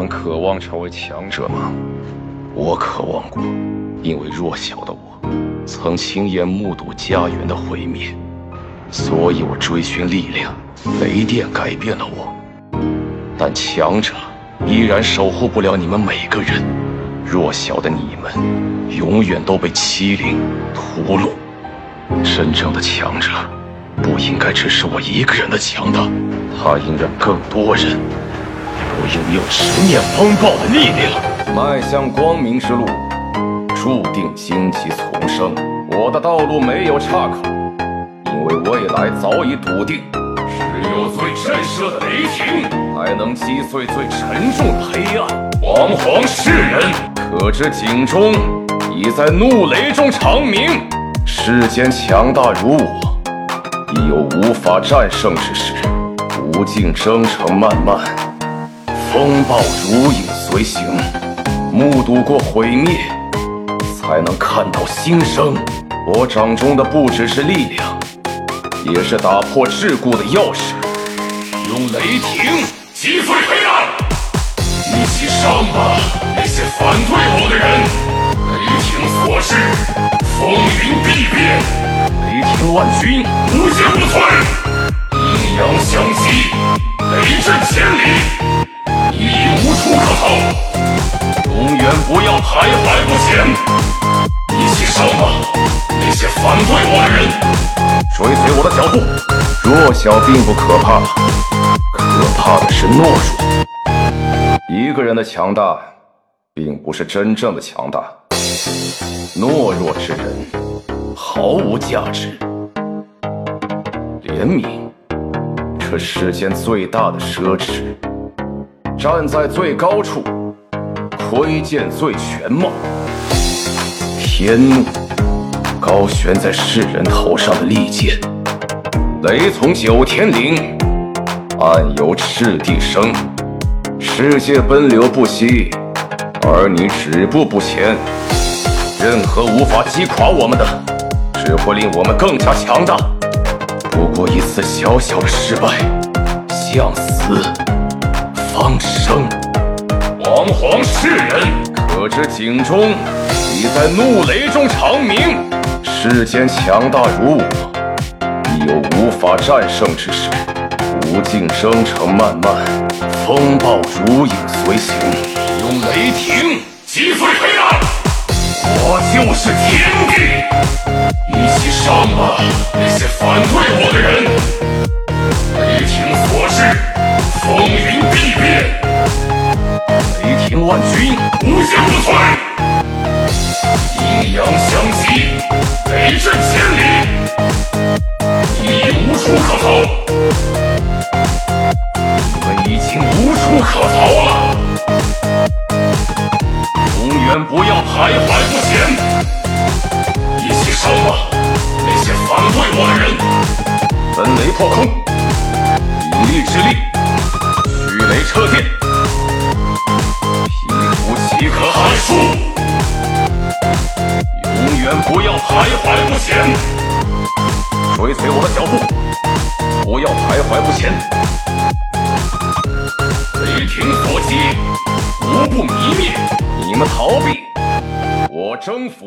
们渴望成为强者吗？我渴望过，因为弱小的我，曾亲眼目睹家园的毁灭，所以我追寻力量。雷电改变了我，但强者依然守护不了你们每个人。弱小的你们，永远都被欺凌、屠戮。真正的强者，不应该只是我一个人的强大，他应让更多人拥有直面风暴的力量，迈向光明之路，注定荆棘丛生。我的道路没有岔口，因为未来早已笃定。只有最震慑的雷霆，才能击碎最沉重的黑暗。惶惶世人，可知警钟已在怒雷中长鸣。世间强大如我，亦有无法战胜之时。无尽征程漫漫，风暴如影随形。目睹过毁灭，才能看到新生。我掌中的不只是力量。也是打破桎梏的钥匙，用雷霆击碎黑暗，一起上吧，那些反对我的人！雷霆所至，风云必变；雷霆万钧，无坚不摧；阴阳相击，徘徊不前，一起上吧，那些反对我的人！追随我的脚步，弱小并不可怕，可怕的是懦弱。一个人的强大，并不是真正的强大。懦弱之人毫无价值。怜悯，这世间最大的奢侈。站在最高处，挥剑最全貌。天怒。高悬在世人头上的利剑，雷从九天灵，暗由赤地生。世界奔流不息，而你止步不前。任何无法击垮我们的，只会令我们更加强大。不过一次小小的失败，向死方生。惶惶世人，可知警钟已在怒雷中长鸣。世间强大如我，亦有无法战胜之时。无尽征程漫漫，风暴如影随形。用雷霆击碎黑暗，我就是天地。一起上吧，那些反对雷霆万军，无坚不摧。阴阳相击，雷震千里，你已无处可逃。你们已经无处可逃了，永远不要徘徊不前。一起上吧，那些反对我的人！分雷破空，引力之力，驱雷掣电，徘徊不前，追随我的脚步。不要徘徊不前，雷霆所击，无不泯灭。你们逃避，我征服。